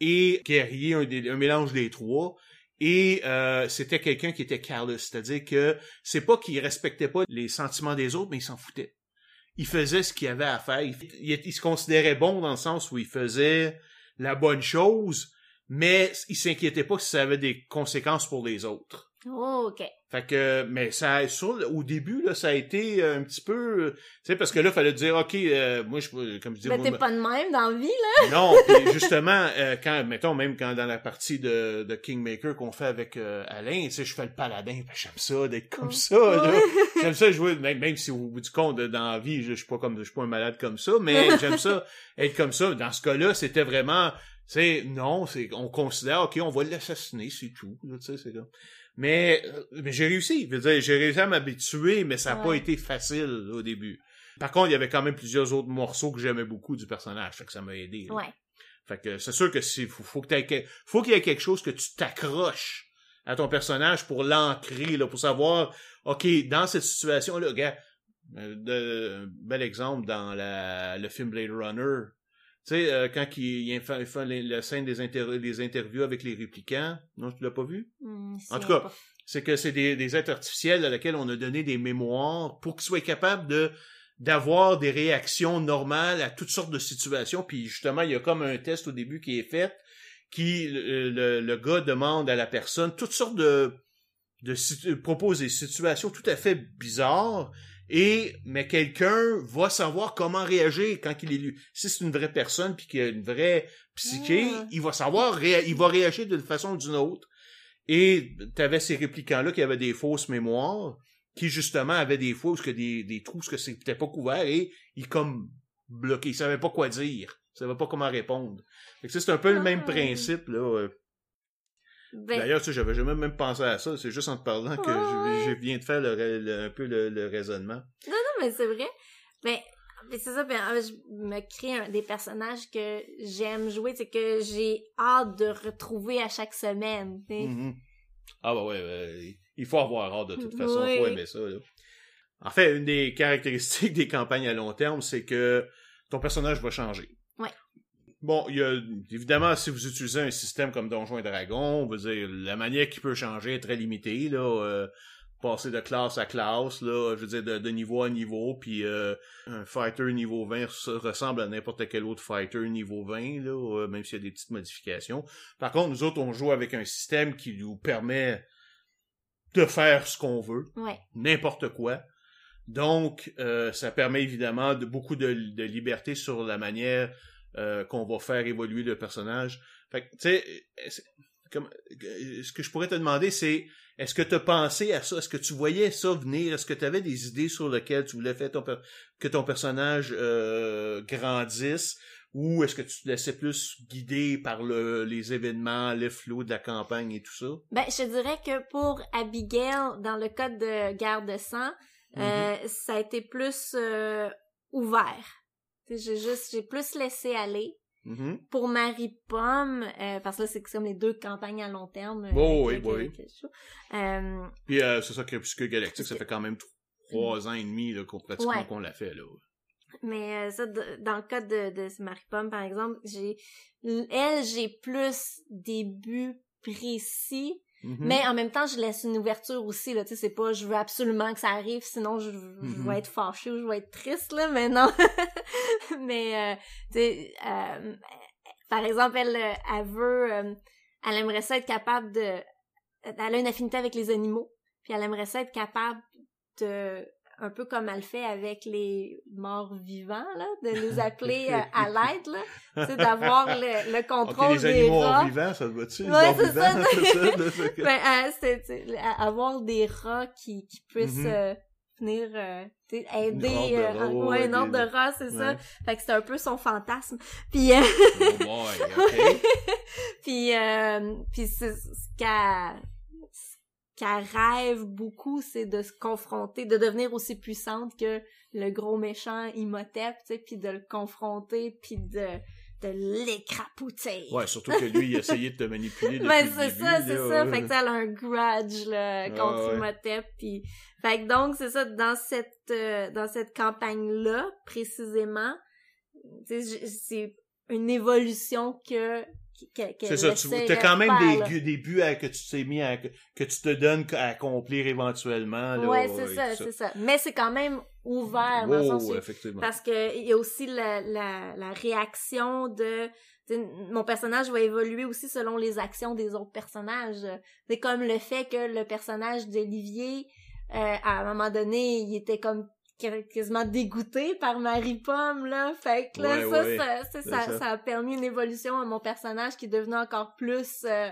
et guerrier, un mélange des trois. Et euh, c'était quelqu'un qui était careless, c'est-à-dire que c'est pas qu'il respectait pas les sentiments des autres, mais il s'en foutait. il faisait ce qu'il avait à faire. Il, il- il se considérait bon dans le sens où il faisait la bonne chose, mais il s'inquiétait pas si ça avait des conséquences pour les autres. Oh, ok. Fait que, mais ça, sur, au début, là, ça a été euh, un petit peu, euh, tu sais, parce que là, fallait dire, OK, euh, moi, je, comme je dis, moi, t'es pas de même dans la vie, là? non, puis justement, euh, quand, mettons, même quand dans la partie de, de Kingmaker qu'on fait avec euh, Alain, tu sais, je fais le paladin, ben, j'aime ça, d'être comme ça, là. J'aime ça jouer, même, même si au bout du compte, dans la vie, je, suis pas comme, je suis pas un malade comme ça, mais j'aime ça, être comme ça. Dans ce cas-là, c'était vraiment, tu sais, non, c'est, on considère, OK, on va l'assassiner, c'est tout, tu sais, c'est comme... Mais, euh, mais j'ai réussi. Je veux dire, j'ai réussi à m'habituer, mais ça n'a pas été facile au début. Par contre, il y avait quand même plusieurs autres morceaux que j'aimais beaucoup du personnage, fait que ça m'a aidé. là. Ouais. Fait que c'est sûr que c'est faut, faut que qu'il y ait quelque chose que tu t'accroches à ton personnage pour l'ancrer là, pour savoir OK, dans cette situation là, gars, euh, de, bel exemple dans la, le film Blade Runner. Tu sais euh, quand il, il fait, il fait les- la scène des, inter- des interviews avec les réplicants, non, tu l'as pas vu? Hmm, En tout cas, c'est que c'est des, des êtres artificiels à laquelle on a donné des mémoires pour qu'ils soient capables de d'avoir des réactions normales à toutes sortes de situations. Puis justement, il y a comme un test au début qui est fait, qui le, le, le gars demande à la personne toutes sortes de, de propose des situations tout à fait bizarres. Et mais quelqu'un va savoir comment réagir quand il est lu. Si c'est une vraie personne puis qu'il a une vraie psyché, Ah. il va savoir il va réagir d'une façon ou d'une autre. Et t'avais ces réplicants-là qui avaient des fausses mémoires, qui justement avaient des ce que des, des trous, ce que c'était pas couvert, et ils comme bloqués. Ils savaient pas quoi dire. Ils savaient pas comment répondre. Fait que ça, c'est un peu le même Ah. principe, là. Euh. Ben, D'ailleurs, tu sais, j'avais jamais même pensé à ça. C'est juste en te parlant que Ah. je, je viens de faire le, un peu le, le raisonnement. non, mais c'est vrai. Ben, mais c'est ça, ben, euh, je me crée un- des personnages que j'aime jouer, c'est que j'ai hâte de retrouver à chaque semaine. Mhm. Ah bah ouais, ouais, il faut avoir hâte de toute façon, il faut aimer ça. Là. En fait, une des caractéristiques des campagnes à long terme, c'est que ton personnage va changer. Bon, il y a évidemment si vous utilisez un système comme Donjons et Dragons, on veut dire la manière qui peut changer est très limitée là. euh, passer de classe à classe, là, je veux dire, de, de niveau à niveau, puis euh, un fighter niveau 20 res- ressemble à n'importe quel autre fighter niveau 20, là, euh, même s'il y a des petites modifications. Par contre, nous autres, on joue avec un système qui nous permet de faire ce qu'on veut, Ouais. n'importe quoi. Donc, euh, ça permet évidemment de beaucoup de, de liberté sur la manière euh, qu'on va faire évoluer le personnage. Fait que, tu sais, comme, ce que je pourrais te demander, c'est est-ce que tu as pensé à ça? Est-ce que tu voyais ça venir? Est-ce que tu avais des idées sur lesquelles tu voulais faire ton per- que ton personnage euh, grandisse? Ou est-ce que tu te laissais plus guider par le, les événements, le flot de la campagne et tout ça? Ben, je dirais que pour Abigail, dans le code de guerre de sang, euh, ça a été plus euh, ouvert. J'ai juste, j'ai plus laissé aller. Mhm. Pour Marie Pomme, euh, parce que là, c'est comme les deux campagnes à long terme. euh, Oh, oui, oui. Euh, Puis euh, c'est ça, Crépuscule Galactique, ça fait quand même trois ans et demi qu'on pratiquement Ouais. qu'on l'a fait. Là. Mais euh, ça, dans le cas de, de Marie Pomme, par exemple, j'ai elle, j'ai plus des buts précis, Mhm. mais en même temps, je laisse une ouverture aussi. Là, tu sais, c'est pas je veux absolument que ça arrive, sinon je, je Mhm. vais être fâchée ou je vais être triste là. Mais non. mais euh, tu sais, euh, par exemple, elle, euh, elle veut, euh, elle aimerait ça être capable de, elle a une affinité avec les animaux, puis elle aimerait ça être capable de un peu comme elle fait avec les morts vivants, là, de les appeler euh, à l'aide, là, tu sais, d'avoir le, contrôle les des rats. vivants, ça Ouais, morts c'est ça, c'est- c'est ça, c'est Ben, euh, c'est, tu avoir des rats qui, qui puissent Mhm. euh, venir euh, tu aider rats, ouais, des- de rats, c'est ça. Fait que c'est un peu son fantasme. Puis euh, Oh boy, puis euh, puis c'est ce qu'elle qu'elle rêve beaucoup, c'est de se confronter, de devenir aussi puissante que le gros méchant Imhotep, tu sais, puis de le confronter, puis de de l'écrapouter. Ouais, surtout que lui, il a essayé de te manipuler depuis Ben c'est ça, c'est ça. Fait que ça, elle a un grudge là, contre ouais. Imhotep. Puis... Fait que donc, c'est ça, dans cette euh, dans cette campagne-là, précisément, c'est une évolution que c'est ça, tu as quand même des, des, buts à, que tu t'es mis à, que, tu te donnes à accomplir éventuellement. Là, ouais, c'est ça, c'est ça. Mais c'est quand même ouvert dans le sens effectivement. parce que il y a aussi la, la, la réaction de mon personnage va évoluer aussi selon les actions des autres personnages. C'est comme le fait que le personnage d'Olivier, euh, à un moment donné, il était comme quasiment dégoûté par Marie Pomme là. Fait que là ça, ça, ça, a permis une évolution à mon personnage qui est devenu encore plus euh,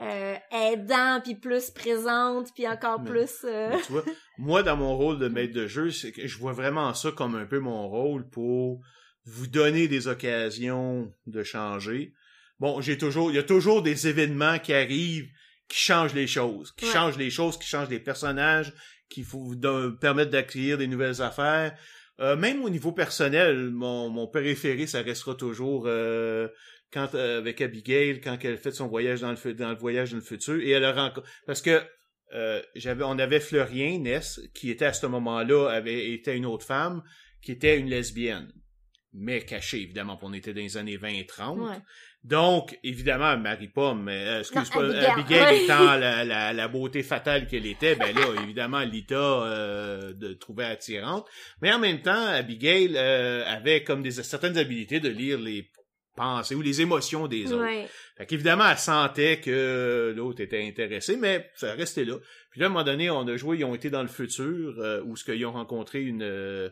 euh, aidant puis plus présente puis encore plus euh, tu vois moi dans mon rôle de maître de jeu c'est que je vois vraiment ça comme un peu mon rôle pour vous donner des occasions de changer. Bon j'ai toujours il y a toujours des événements qui arrivent qui changent les choses qui changent les choses qui changent les personnages qui vous permettre d'acquérir des nouvelles affaires. Euh, même au niveau personnel, mon, mon préféré, ça restera toujours euh, quand euh, avec Abigail, quand elle fait son voyage dans le dans le voyage dans le futur, et elle parce que on avait Fleurien Ness qui était à ce moment-là avait était une autre femme qui était une lesbienne. Mais cachée évidemment on était dans les années 20 et 30 donc, évidemment, Marie-Pomme, euh, excuse-moi, Abigail, étant la, la, la, beauté fatale qu'elle était, ben là, évidemment, Lita euh, de trouvait attirante. Mais en même temps, Abigail euh, avait comme des certaines habilités de lire les pensées ou les émotions des autres. Fait qu'évidemment, elle sentait que l'autre était intéressé, mais ça restait là. Puis là, à un moment donné, on a joué, ils ont été dans le futur, euh, où ce qu'ils ont rencontré une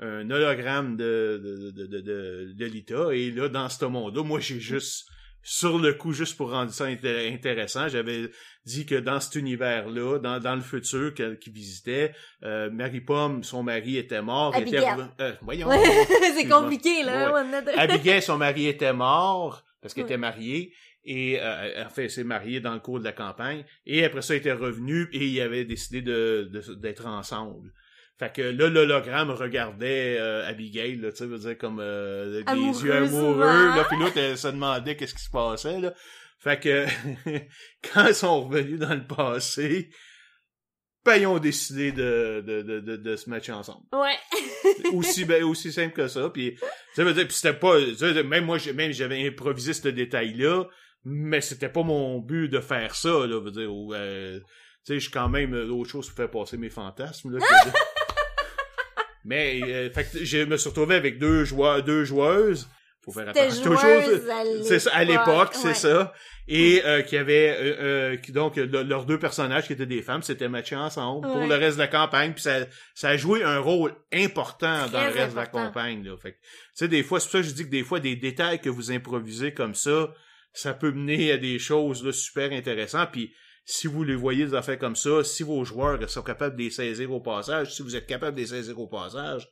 un hologramme de, de, de, de, de Lita. Et là, dans ce monde-là, moi, j'ai juste, sur le coup, juste pour rendre ça intéressant, j'avais dit que dans cet univers-là, dans, dans le futur qu'il visitait, euh, Mary Pomme, son mari était mort. Abigail. Était, euh, voyons. c'est compliqué, là. Abigail, son mari était mort parce qu'elle était mariée. Et euh, en fait, s'est mariée dans le cours de la campagne. Et après ça, il était revenu et il avait décidé de d'être ensemble. Fait que là, l'hologramme regardait euh, Abigail, là, tu sais, dire comme euh, des yeux amoureux, là, puis l'autre, elle se demandait qu'est-ce qui se passait, là. Fait que quand ils sont revenus dans le passé, ben, ils ont décidé de, de, de, de, se mettre ensemble. Ouais. aussi, ben, aussi simple que ça. Puis, ça veut dire, puis c'était pas, même moi, même j'avais improvisé ce détail-là, mais c'était pas mon but de faire ça, là, veut dire, euh, tu sais, je suis quand même d'autres choses pour faire passer mes fantasmes, là. Mais euh, fait que je me suis retrouvé avec deux joueurs, deux joueuses. Faut faire attention. Toujours, c'est ça à l'époque, c'est ça. Et euh, qui avait euh, qui donc leurs deux personnages qui étaient des femmes, s'étaient matchés ensemble pour le reste de la campagne. Puis ça, ça a joué un rôle important dans le reste de la campagne. Là. Fait tu sais, des fois, c'est pour ça que je dis que des fois des détails que vous improvisez comme ça, ça peut mener à des choses là, super intéressantes. Puis si vous les voyez des affaires comme ça, si vos joueurs sont capables de les saisir au passage, si vous êtes capable de les saisir au passage,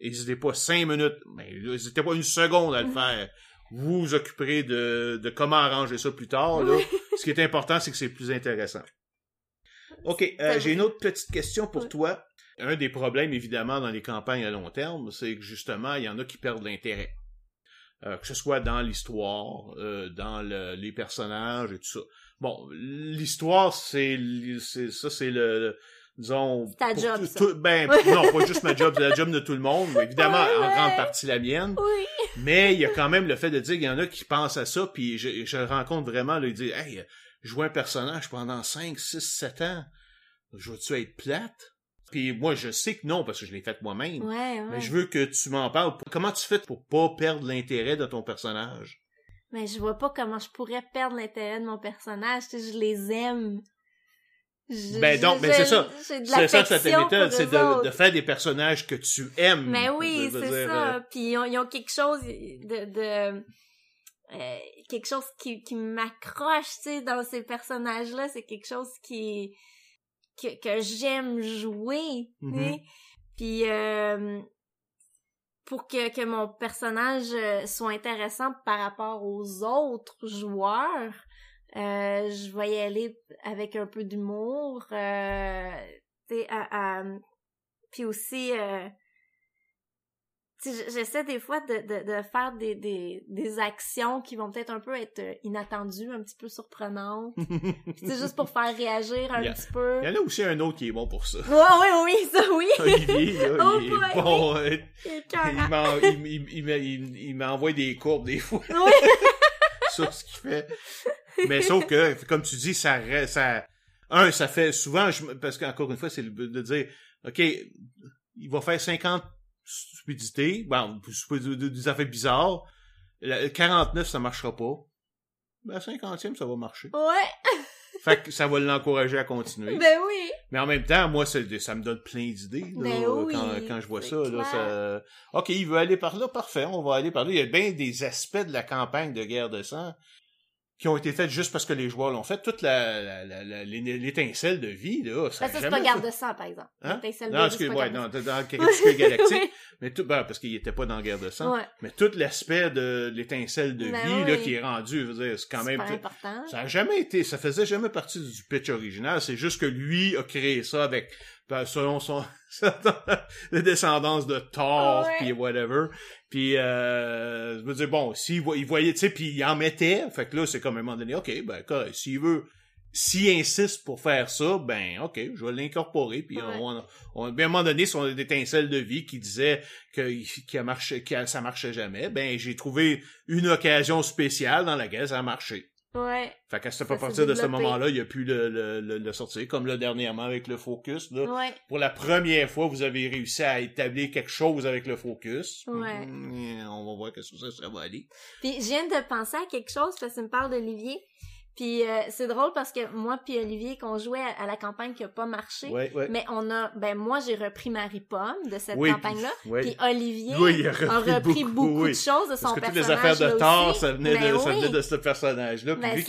n'hésitez pas cinq minutes, mais n'hésitez pas une seconde à le faire. Vous vous occuperez de, de comment arranger ça plus tard. Là. Ce qui est important, c'est que c'est plus intéressant. OK, euh, j'ai une autre petite question pour toi. Un des problèmes, évidemment, dans les campagnes à long terme, c'est que justement, il y en a qui perdent l'intérêt. Euh, que ce soit dans l'histoire, euh, dans les personnages et tout ça. Bon, l'histoire, c'est, c'est ça, c'est le, disons. Ta job, ben, non, pas juste ma job, c'est la job de tout le monde, mais évidemment, en grande partie la mienne. Oui. Mais il y a quand même le fait de dire qu'il y en a qui pensent à ça, puis je, je rencontre vraiment, là, ils disent, hey, jouer un personnage pendant 5, 6, 7 ans, je veux-tu être plate? Puis moi, je sais que non, parce que je l'ai fait moi-même. Ouais, ouais. Mais je veux que tu m'en parles. Comment tu fais pour pas perdre l'intérêt de ton personnage? Mais je vois pas comment je pourrais perdre l'intérêt de mon personnage. Tu sais, je les aime. ben donc, mais c'est ça. C'est ça méthode, c'est de, de, faire des personnages que tu aimes. Mais oui, c'est ça. Euh, Puis ils ont, ils ont, quelque chose de, de euh, quelque chose qui, qui m'accroche, tu sais, dans ces personnages-là. C'est quelque chose qui que, que j'aime jouer. Mm Puis euh, pour que, que mon personnage euh, soit intéressant par rapport aux autres joueurs, euh, je vais y aller avec un peu d'humour. Euh, puis aussi, euh, j'essaie des fois de, de, de faire des, des, des, actions qui vont peut-être un peu être inattendues, un petit peu surprenantes. c'est juste pour faire réagir un petit peu. Il y en a aussi un autre qui est bon pour ça. Oui, oui, oui, ça oui. Olivier, là, oh il est bon. il, il, il, il m'envoie des courbes des fois. Oui. ça ce qu'il fait. Mais sauf que, comme tu dis, ça reste, ça, un, ça fait souvent, je, parce qu'encore une fois, c'est le but de dire, OK, il va faire 50 stupidités, bon, des affaires bizarres. Le 49, ça marchera pas. Ben, 50e, ça va marcher. Ouais. Fait que ça va l'encourager à continuer. Ben oui. Mais en même temps, moi, ça, ça me donne plein d'idées Ben oui, quand, quand je vois ça, là, ça. OK, il veut aller par là, parfait, on va aller par là. Il y a bien des aspects de la campagne de guerre de sang qui ont été faits juste parce que les joueurs l'ont fait. Toute la, la, la- la- l'étincelle de vie, là, ça Ben, ça, c'est pas garde sang, par exemple. Hein? L'étincelle de vie, ouais, non, dans Crépuscule Galactique, Oui. mais tout, ben, parce qu'il était pas dans guerre de sang. Ouais. Mais tout l'aspect de l'étincelle de Ben vie, là, qui est rendu, je veux dire, c'est quand même, important. ça a jamais été, ça faisait jamais partie du pitch original. C'est juste que lui a créé ça avec, selon son, les descendances de Thor, puis whatever. Puis, euh, je veux dire, bon, s'il vo- il voyait, tu sais, puis il en mettait, fait que là, c'est comme à un moment donné, ok, ben, s'il veut, s'il insiste pour faire ça, ben, ok, je vais l'incorporer, puis Ouais. on, on, à un moment donné, son étincelle de vie qui disait que, qu'il a marché, que ça marchait jamais, ben, j'ai trouvé une occasion spéciale dans laquelle ça a marché. Ouais. Fait qu'à s'est partir de ce moment-là, il a pu le, le, le, le sortir, comme là dernièrement avec le focus. Là. Ouais. Pour la première fois, vous avez réussi à établir quelque chose avec le focus. Ouais. Mm, on va voir que ça, ça va aller. Puis je viens de penser à quelque chose parce que tu me parles d'Olivier. Puis euh, c'est drôle parce que moi puis Olivier qu'on jouait à, à la campagne qui a pas marché, Ouais, ouais. mais on a ben moi j'ai repris Marie Pomme de cette Oui, campagne là, ouais. puis Olivier Oui, a a repris beaucoup, beaucoup, oui. de choses de son Parce que toutes personnage. les affaires de là aussi. ça venait, Ben de, ça oui. venait de ce personnage-là. Puis Ben, lui,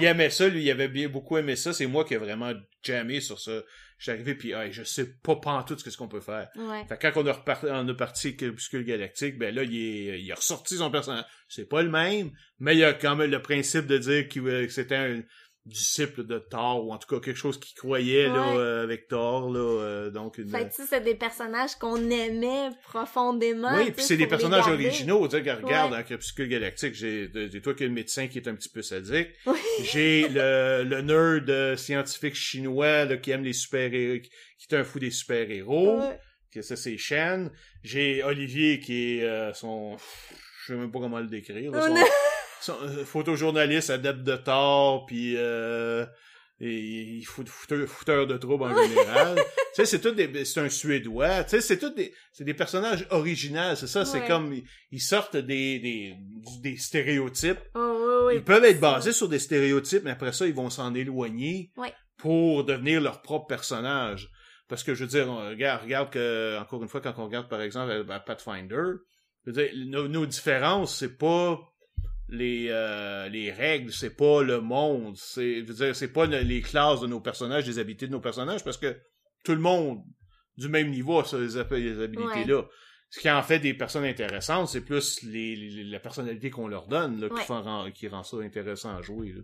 il aimait ça, lui, il avait bien beaucoup aimé ça. C'est moi qui ai vraiment jammé sur ça. Je suis arrivé, puis hey, je sais pas pantoute ce qu'on peut faire. Ouais. Fait que quand on a reparti, on a parti Crépuscule Galactique, ben là, il, est, il a ressorti son personnage. C'est pas le même, mais il y a quand même le principe de dire que c'était un disciple de Thor, ou en tout cas quelque chose qu'il croyait, là, euh, avec Thor, là, euh, donc une... Fait que tu sais, c'est des personnages qu'on aimait profondément. Oui, puis c'est des personnages originaux. Tu sais, regarde, Ouais. dans Crépuscule Galactique, j'ai, j'ai toi qui es le médecin qui est un petit peu sadique. Oui. J'ai le, le nerd euh, scientifique chinois, là, qui aime les super-héros, qui, qui est un fou des super-héros. Ouais. que ça c'est Shen. J'ai Olivier qui est euh, son je sais même pas comment le décrire. là, son, euh, photojournaliste adepte de tort puis euh, et il fout, fouteur, fouteur de troubles en général. tu sais c'est tout des c'est un suédois, tu sais c'est tout des c'est des personnages originaux, c'est ça, c'est comme ils, sortent des des des stéréotypes. Oh, oui, oui. Ils peuvent être basés sur des stéréotypes mais après ça ils vont s'en éloigner Ouais. pour devenir leur propre personnage. Parce que je veux dire, on regarde, regarde que, encore une fois, quand on regarde par exemple à Pathfinder, je veux dire, nos, nos différences, c'est pas les euh, les règles, c'est pas le monde, c'est c'est pas le- les classes de nos personnages, les habiletés de nos personnages, parce que tout le monde du même niveau a ces les habilités-là. Ce qui en fait des personnes intéressantes, c'est plus les, les- la personnalité qu'on leur donne là, qui, font rend, qui rend ça intéressant à jouer. Là.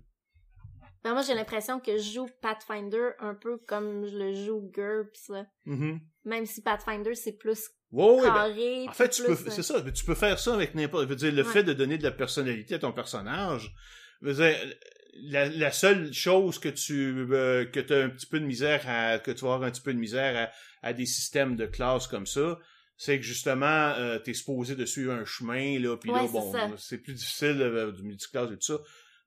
Ben, moi, j'ai l'impression que je joue Pathfinder un peu comme je le joue GURPS, là. Mhm. Même si Pathfinder, c'est plus Ben. En fait, tu peux, c'est ça, tu peux faire ça avec n'importe, je veux dire, le Ouais. fait de donner de la personnalité à ton personnage, je veux dire, la, la seule chose que tu, euh, que tu as un petit peu de misère à, que tu vas avoir un petit peu de misère à, à des systèmes de classe comme ça, c'est que justement, euh, t'es supposé de suivre un chemin, là, puis là, Ouais, bon, c'est plus difficile euh, du multiclasse et tout ça.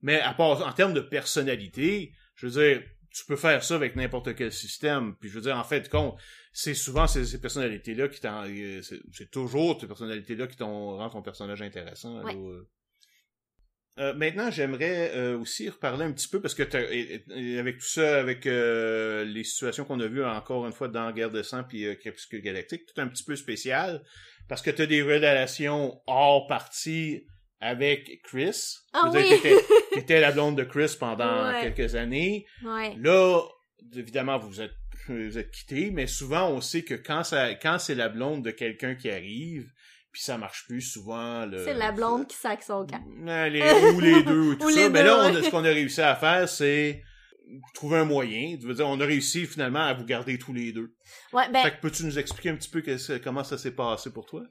Mais à part, en termes de personnalité, je veux dire, tu peux faire ça avec n'importe quel système. Puis je veux dire, en fait, compte, c'est souvent ces, ces personnalités-là qui t'en, euh, c'est, toujours ces personnalités-là qui t'ont rendent ton personnage intéressant. Ouais. euh. Euh, maintenant, j'aimerais euh, aussi reparler un petit peu parce que t'as- et- et- avec tout ça, avec euh, les situations qu'on a vues encore une fois dans Guerre de sang puis euh, Crépuscule Galactique, tout un petit peu spécial parce que tu as des relations hors partie avec Chris. Ah oui! t'étais- t'étais la blonde de Chris pendant Ouais. quelques années. Ouais. Là, évidemment, vous êtes, vous êtes quittés, mais souvent, on sait que quand ça, quand c'est la blonde de quelqu'un qui arrive, puis ça marche plus, souvent, le... C'est la blonde qui sac son camp. Les, ou les deux, ou tout Ou ça. Mais deux, là, on a- ouais. ce qu'on a réussi à faire, c'est trouver un moyen. Je veux dire, on a réussi finalement à vous garder tous les deux. Ouais, ben, Fait que peux-tu nous expliquer un petit peu que- comment ça s'est passé pour toi?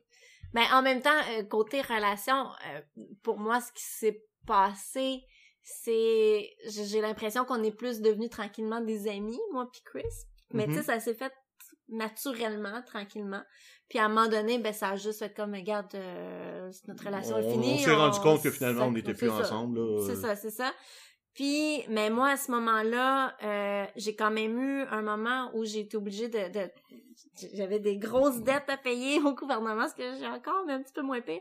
Ben, en même temps, euh, côté relation, euh, pour moi, ce qui s'est passé, c'est, j'ai j'ai l'impression qu'on est plus devenus tranquillement des amis, moi puis Chris. Mais tu sais, ça s'est fait naturellement, tranquillement. Puis à un moment donné, ben ça a juste fait comme, regarde, euh, notre relation est On- finie. On s'est rendu compte que finalement, on n'était plus ensemble. là. C'est ça, c'est ça. Puis, mais moi, à ce moment-là, euh, j'ai quand même eu un moment où j'ai été obligée de... de j'avais des grosses dettes à payer au gouvernement, ce que j'ai encore, mais un petit peu moins pire.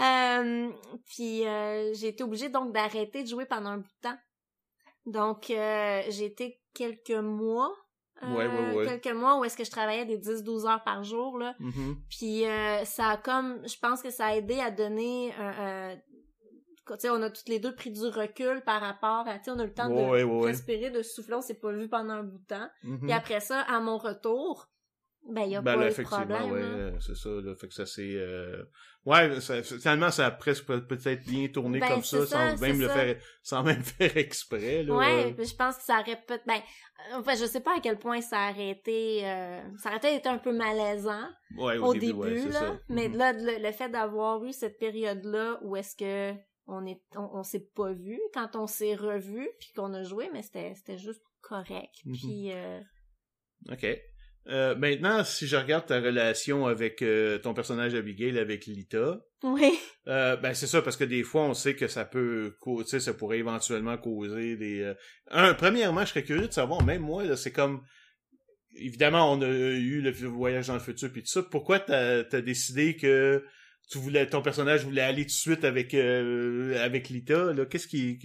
Euh, puis, euh, j'ai été obligée donc d'arrêter de jouer pendant un bout de temps. Donc, euh, j'ai été quelques mois... euh, Ouais, ouais, ouais. Quelques mois où est-ce que je travaillais des 10-12 heures par jour, là. Mhm. Puis euh, ça a comme, je pense que ça a aidé à donner, un- on a toutes les deux pris du recul par rapport à, on a eu le temps de Ouais, ouais, ouais. respirer, de souffler, on s'est pas vu pendant un bout de temps. Mhm. Puis après ça, à mon retour, ben il y a Ben pas là, eu de effectivement, problème. ouais, hein. euh, c'est ça, là, fait que ça s'est... euh, Ouais, ça, finalement, ça a presque peut- peut-être bien tourné Ben, comme c'est ça, ça, sans même c'est le ça. faire, sans même faire exprès, là. Ouais, je pense que ça aurait peut-être, ben, enfin, je sais pas à quel point ça aurait été, euh, ça aurait peut-être été un peu malaisant Ouais, au, début, c'est là. Mais Mhm. là, le, le fait d'avoir eu cette période-là où est-ce que on est, on, on s'est pas vu, quand on s'est revu, puis qu'on a joué, mais c'était, c'était juste correct. Mhm. Puis, euh, OK. Euh, maintenant, si je regarde ta relation avec euh, ton personnage Abigail, avec Lita, oui, ben c'est ça, parce que des fois, on sait que ça peut, ça pourrait éventuellement causer des... Un, premièrement, je serais curieux de savoir, même moi, c'est comme... Évidemment, on a eu le voyage dans le futur puis tout ça. Pourquoi t'as as décidé que tu voulais ton personnage voulait aller tout de suite avec euh, avec Lita là Qu'est-ce qui,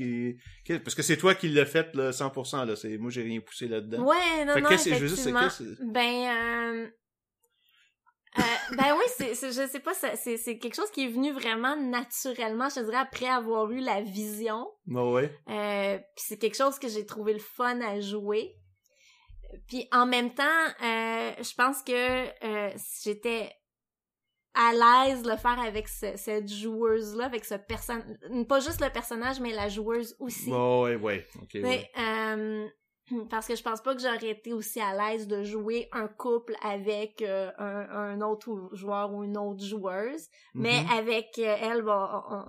parce que c'est toi qui l'as fait là 100% là. C'est moi j'ai rien poussé là-dedans. ouais, non, Fait non, effectivement. qu'est-ce- Ben, euh, euh, ben oui, c'est, c'est- je sais pas, c'est, c'est quelque chose qui est venu vraiment naturellement, je te dirais, après avoir eu la vision. Ouais, ouais. Euh, puis c'est quelque chose que j'ai trouvé le fun à jouer. Puis en même temps, euh, je pense que j'étais à l'aise le faire avec ce- cette joueuse-là, avec ce personnage, pas juste le personnage, mais la joueuse aussi. Ouais, ouais, ouais. Ok, ouais. Mais, euh, parce que je pense pas que j'aurais été aussi à l'aise de jouer un couple avec euh, un, un autre joueur ou une autre joueuse. Mais Mhm. avec euh, elle, bon, on- on-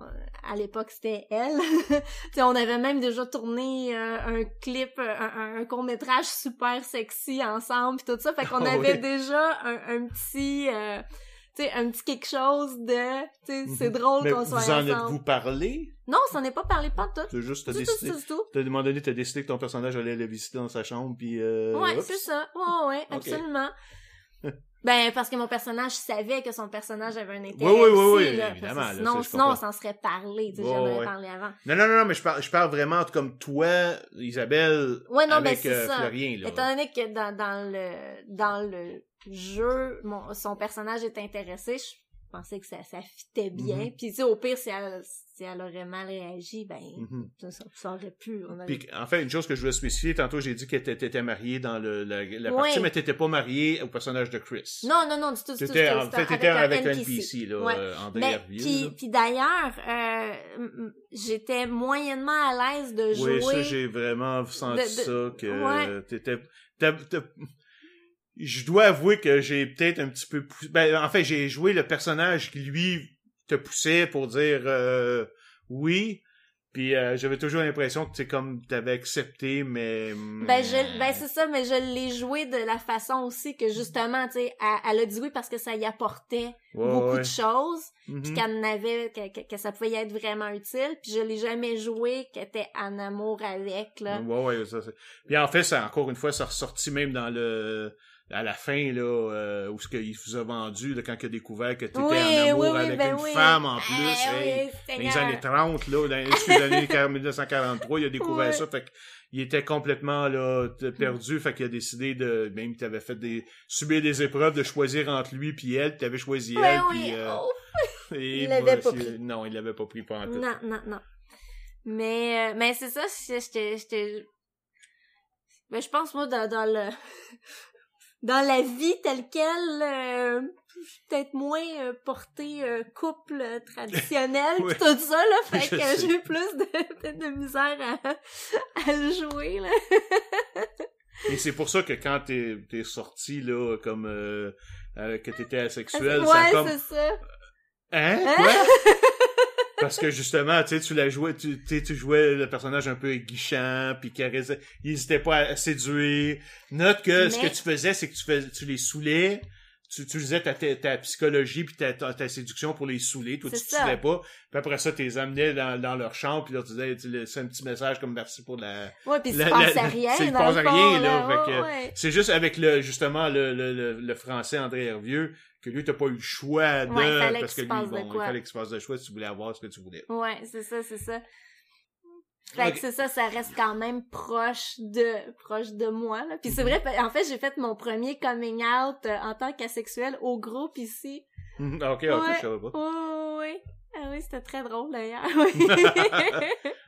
à l'époque, c'était elle. Tu sais, on avait même déjà tourné euh, un clip, un, un court-métrage super sexy ensemble, pis tout ça. Fait qu'on Ah avait déjà un, un petit... sais, un petit quelque chose de... Tu sais, c'est Mhm. drôle qu'on vous soit en ensemble. êtes-vous parlé? Non, ça n'est pas parlé pas de tout. C'est juste t'as tout, décidé. tout, tout. T'as demandé, donné, t'as décidé que ton personnage allait le visiter dans sa chambre, puis euh, Ouais, c'est ça. Ouais, ouais, absolument. ben, parce que mon personnage savait que son personnage avait un intérêt Oui, oui, oui, aussi, oui, là, évidemment, parce que là, sinon, ça, je sinon, on s'en serait parlé, tu sais, Ouais, j'en avais ouais. parlé avant. Non, non, non, mais je parle, je parle vraiment comme toi, Isabelle, Ouais, non, mais avec euh, ça. Florien, là. Étant donné que dans, dans le, dans le jeu, mon, son personnage est intéressé, je pensais que ça, ça fitait bien. Mhm. Puis, tu sais, au pire, si elle, si elle aurait mal réagi, ben, Mhm. ça, ça, ça aurait pu. On aurait... Puis, en fait, une chose que je voulais spécifier, tantôt j'ai dit que t'étais étais mariée dans le, la, partie, mais t'étais pas mariée au personnage de Chris. Non, non, non, du tout, du tout. C'était- en fait, t'étais avec, un un NPC, là, Ouais. euh, Ben, Hervieux, puis, puis d'ailleurs, euh, j'étais moyennement à l'aise de jouer. Oui, ça, j'ai vraiment senti de- de- ça, que Ouais. euh, t'étais... Je dois avouer que j'ai peut-être un petit peu... poussé- Ben, en fait, j'ai joué le personnage qui, lui, te poussait pour dire euh, oui, puis euh, j'avais toujours l'impression que c'est comme t'avais accepté, mais... Ben, je, ben c'est ça, mais je l'ai joué de la façon aussi que justement, tu sais, elle, elle a dit oui parce que ça y apportait Ouais, beaucoup ouais. de choses, Mhm. puis qu'elle en avait, que, que, que ça pouvait y être vraiment utile, puis je l'ai jamais joué qu'elle était en amour avec, là. Ouais, ouais, ça, c'est- Puis en fait, ça, encore une fois, ça ressorti même dans le... À la fin, là, euh, où ce qu'il vous a vendu, là, quand il a découvert que t'étais oui, en amour oui, oui, avec ben une femme en plus. Eh hey. oui, Dans les années 30, là, dans les années 40, 1943, il a découvert ça, fait qu'il était complètement, là, perdu, fait qu'il a décidé de, même il t'avait fait des, subir des épreuves, de choisir entre lui puis elle, t'avais choisi Ouais, elle, puis, euh, oh. Il l'avait pas pris. Non, il l'avait pas pris pas en tout. Non, non, non. Mais, euh, mais c'est ça, j'étais, j'étais, ben, je pense, moi, dans, dans le, dans la vie telle qu'elle, euh, peut-être moins euh, portée euh, couple euh, traditionnel pis tout ça, là, fait Je que j'ai eu plus de, peut-être de misère à, à le jouer, là. Et c'est pour ça que quand t'es, t'es sorti, là, comme, euh, euh, que t'étais asexuel, ouais, ça comme, c'est ça. hein, Hein? quoi? Parce que justement, tu sais, tu la jouais, tu, tu jouais le personnage un peu aiguichant, puis caressait, il hésitait pas à séduire. Note que ce que tu faisais, c'est que tu fais, tu les saoulais, tu utilisais ta, ta, ta psychologie puis ta, ta, ta séduction pour les saouler. Toi, tu ça. saoulais pas. Puis après ça, tu les amenais dans, dans leur chambre, puis tu disais, tu laissais un petit message comme merci pour la... Ouais, puis La- passe la- rien. c'est- fond, rien, là, ouais, ouais. C'est juste avec le, justement, le, le, le, le français André Hervieux, que lui, t'as pas eu le choix de, Ouais, il fallait parce que lui, bon, quoi. il fallait qu'il se passe de choix si tu voulais avoir ce que tu voulais. Ouais, c'est ça, c'est ça. Fait que c'est ça, ça reste quand même proche de proche de moi. Là. Puis c'est vrai, en fait, j'ai fait mon premier coming out euh, en tant qu'asexuel au groupe ici. Ah, ok, ok, Ouais. je savais pas. Oh, oui. Ah oui, c'était très drôle d'ailleurs. Oui.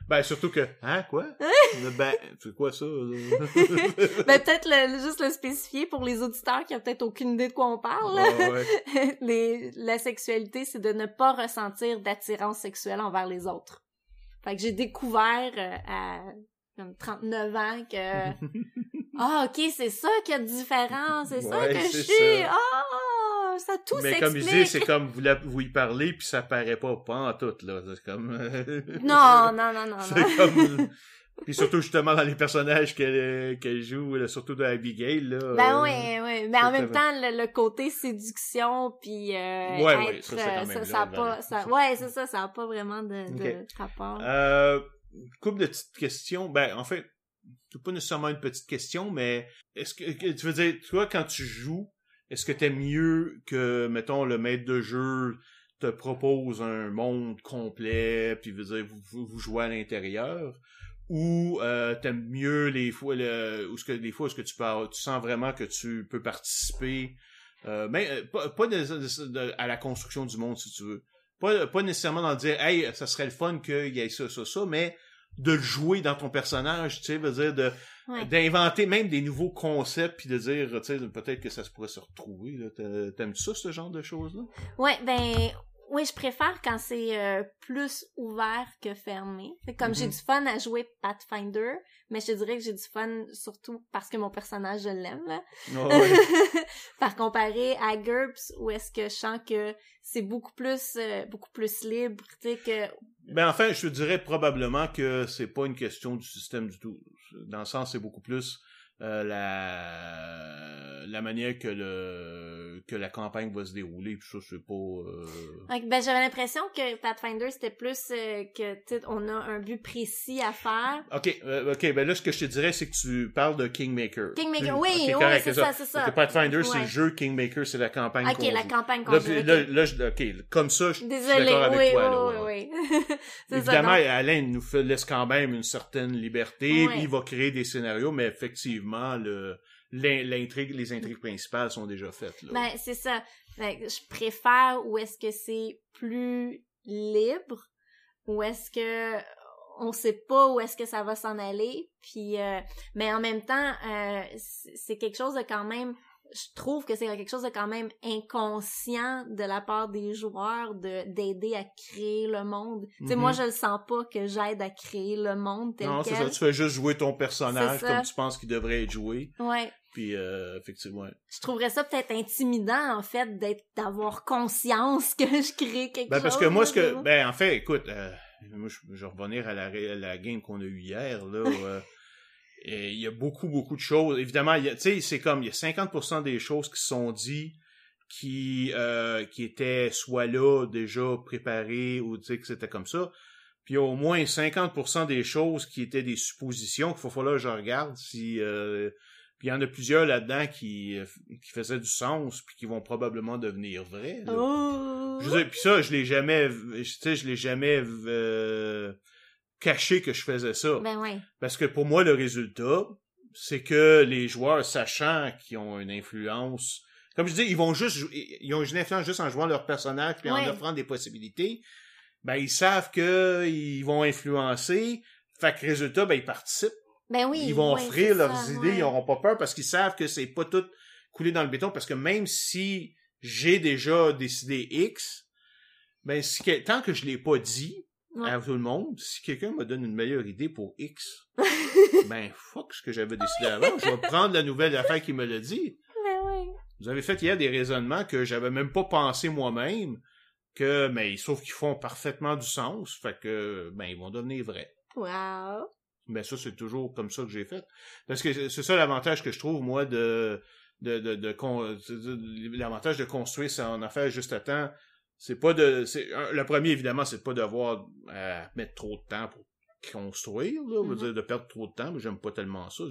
Ben, surtout que, hein, quoi? ben, c'est quoi ça? ben peut-être juste le spécifier pour les auditeurs qui ont peut-être aucune idée de quoi on parle. ouais. les, la sexualité, c'est de ne pas ressentir d'attirance sexuelle envers les autres. Fait que j'ai découvert euh, à comme 39 ans que ah ok c'est ça qu'il y a de différent, c'est ça que je suis. ça. Ah ça tout Mais comme je dis, c'est comme vous, la- vous y parlez, puis ça paraît pas, pas en tout, là. C'est comme... Non non non non non. C'est comme... Puis surtout, justement, dans les personnages qu'elle qu'elle joue, là, surtout de Abigail, là. Ben euh, oui, oui. Mais en même temps, le, le côté séduction, puis euh, Ouais, ouais, être, ça, c'est quand euh, même ça, ça a pas, ça, ouais, c'est ça, ça a pas vraiment de, de rapport. Euh, couple de petites questions. Ben, en fait, c'est pas nécessairement une petite question, mais est-ce que, tu veux dire, toi, quand tu joues, est-ce que t'aimes mieux que, mettons, le maître de jeu te propose un monde complet, puis veut dire, vous, vous, vous jouez à l'intérieur, ou euh, t'aimes mieux les fois, le, ou ce que des fois, est-ce que tu peux, tu sens vraiment que tu peux participer, euh, mais euh, pas, pas de- de- de- à la construction du monde, si tu veux. Pas, pas nécessairement dans le dire, hey, ça serait le fun qu'il y ait ça, ça, ça, mais de le jouer dans ton personnage, tu sais, veut dire de Ouais. d'inventer même des nouveaux concepts puis de dire, tu sais, peut-être que ça se pourrait se retrouver. là. T'a- T'aimes-tu ça, ce genre de choses-là? Ouais, ben oui, je préfère quand c'est euh, plus ouvert que fermé. Comme j'ai Mhm. du fun à jouer Pathfinder, mais je te dirais que j'ai du fun surtout parce que mon personnage je l'aime. Ah. Par comparé à GURPS où est-ce que je sens que c'est beaucoup plus euh, beaucoup plus libre, tu sais que Ben enfin, je te dirais probablement que c'est pas une question du système du tout. Dans le sens, c'est beaucoup plus euh, la la manière que le que la campagne va se dérouler. Puis ça, c'est pas. euh, ben j'avais l'impression que Pathfinder c'était plus euh, que on a un but précis à faire. Ok, euh, ok. Ben là, ce que je te dirais, c'est que tu parles de Kingmaker. Kingmaker, Ok, oui, oui, correct, c'est ça, c'est ça. Pathfinder, c'est le jeu, Kingmaker, c'est la campagne. Ok, la campagne qu'on Là, joue, là, là, je- ok, comme ça, je je suis d'accord avec oui, toi. là, oui, ouais. oui, oui. Ça, Évidemment, donc- Alain nous laisse quand même une certaine liberté, puis il va créer des scénarios, mais effectivement, l'intrigue, les intrigues principales sont déjà faites. Là. Ben, c'est ça. Je préfère où est-ce que c'est plus libre, où est-ce que on sait pas où est-ce que ça va s'en aller, puis euh, mais en même temps, euh, c'est quelque chose de quand même je trouve que c'est quelque chose de quand même inconscient de la part des joueurs de d'aider à créer le monde. Tu sais, Mhm. moi, je le sens pas que j'aide à créer le monde tel non, c'est quel. ça, tu fais juste jouer ton personnage comme tu penses qu'il devrait être joué, Ouais. puis euh, effectivement. je trourais ça peut-être intimidant en fait d'être d'avoir conscience que je crée quelque Ben, chose. parce que moi, ce que. Ben, en fait, écoute, euh, moi, je, je vais revenir à la, à la game qu'on a eue hier, là. euh, et il y a beaucoup, beaucoup de choses. Évidemment, tu sais, c'est comme, il y a 50% des choses qui sont dites qui, euh, qui étaient soit là, déjà préparées, ou tu sais, que c'était comme ça. Puis il y a au moins 50% des choses qui étaient des suppositions qu'il faut falloir que je regarde si... euh, puis il y en a plusieurs là-dedans qui, euh, qui faisaient du sens, puis qui vont probablement devenir vrais. là. Oh. Je veux dire, puis ça, je l'ai jamais, tu sais, je l'ai jamais euh, caché que je faisais ça. Ben ouais. Parce que pour moi, le résultat, c'est que les joueurs, sachant qu'ils ont une influence, comme je dis, ils vont juste, ils ont une influence juste en jouant leur personnage puis en offrant des possibilités. Ben, ils savent que ils vont influencer. Fait que résultat, ben, ils participent. Ben oui. ils vont offrir leurs ça, idées, ils n'auront pas peur parce qu'ils savent que c'est pas tout coulé dans le béton. Parce que même si j'ai déjà décidé X, ben, si tant que je l'ai pas dit Ouais. à tout le monde, si quelqu'un me donne une meilleure idée pour X, ben, fuck ce que j'avais décidé avant. Je vais prendre la nouvelle affaire qui me l'a dit. Ben ouais. Vous avez fait hier des raisonnements que j'avais même pas pensé moi-même, que, mais sauf qu'ils font parfaitement du sens, fait que, ben, ils vont devenir vrais. Wow. Ben, ça, c'est toujours comme ça que j'ai fait. Parce que c'est ça l'avantage que je trouve, moi, de, de, de, de, l'avantage de construire en affaire juste à temps. C'est pas de, c'est, le premier, évidemment, c'est pas d'avoir à mettre trop de temps pour construire, là, mm dire, de perdre trop de temps, mais j'aime pas tellement ça.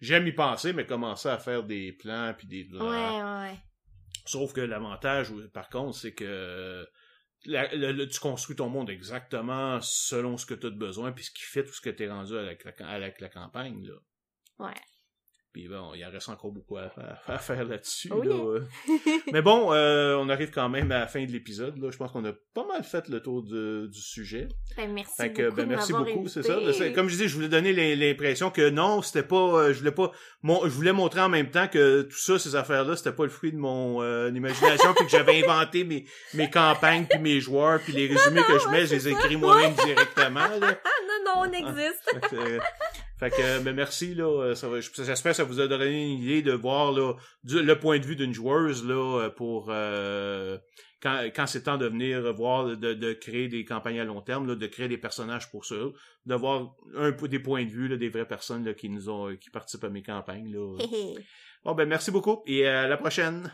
J'aime y penser, mais commencer à faire des plans puis des. Ouais, ouais. Sauf que l'avantage, par contre, c'est que tu construis ton monde exactement selon ce que tu as besoin puis ce qui fait tout ce que tu es rendu avec la, avec la campagne. Là. Ouais. Puis bon, il en reste encore beaucoup à, faire là-dessus. Oh là. Mais bon, euh, on arrive quand même à la fin de l'épisode. Je pense qu'on a pas mal fait le tour du sujet. Ben, merci fait que, beaucoup. Ben, merci beaucoup, c'est ça. Comme je disais, je voulais donner l'impression que non, c'était pas. Euh, je voulais pas. Mon, je voulais montrer en même temps que tout ça, ces affaires-là, c'était pas le fruit de mon euh, imagination, puis que j'avais inventé mes, mes campagnes, puis mes joueurs, puis les résumés que je mets, je les écris moi-même directement. Là. non, non, on existe. Fait que, ben merci, là. J'espère que ça vous a donné une idée de voir, là, le point de vue d'une joueuse, là, pour, euh, quand, quand c'est temps de venir voir, de, de créer des campagnes à long terme, là, de créer des personnages pour ça, de voir un peu des points de vue, là, des vraies personnes, là, qui nous ont, qui participent à mes campagnes, là. bon, ben, merci beaucoup et à la prochaine.